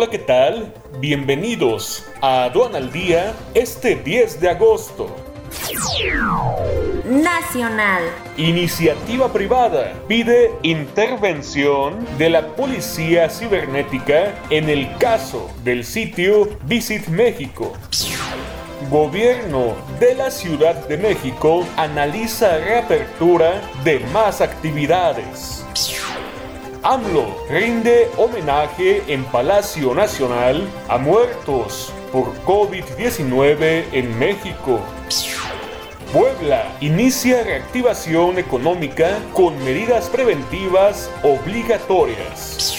Hola, ¿qué tal? Bienvenidos a Aduana al Día este 10 de agosto. Nacional. Iniciativa privada pide intervención de la policía cibernética en el caso del sitio Visit México. Gobierno de la Ciudad de México analiza reapertura de más actividades. AMLO rinde homenaje en Palacio Nacional a muertos por COVID-19 en México. Puebla inicia reactivación económica con medidas preventivas obligatorias.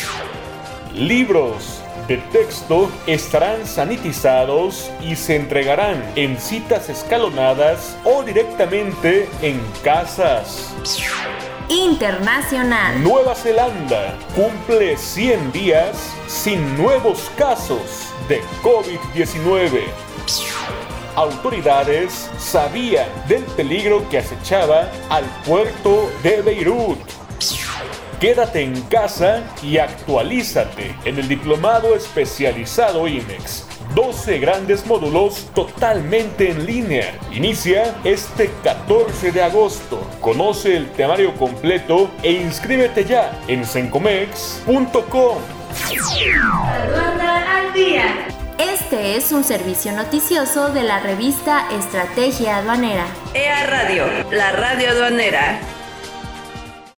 Libros de texto estarán sanitizados y se entregarán en citas escalonadas o directamente en casas. Internacional. Nueva Zelanda cumple 100 días sin nuevos casos de COVID-19. Autoridades sabían del peligro que acechaba al puerto de Beirut. Quédate en casa y actualízate en el diplomado especializado IMEX 12 grandes módulos totalmente en línea. Inicia este 14 de agosto. Conoce el temario completo e inscríbete ya en sencomex.com. Este es un servicio noticioso de la revista Estrategia Aduanera. EA Radio, la radio aduanera.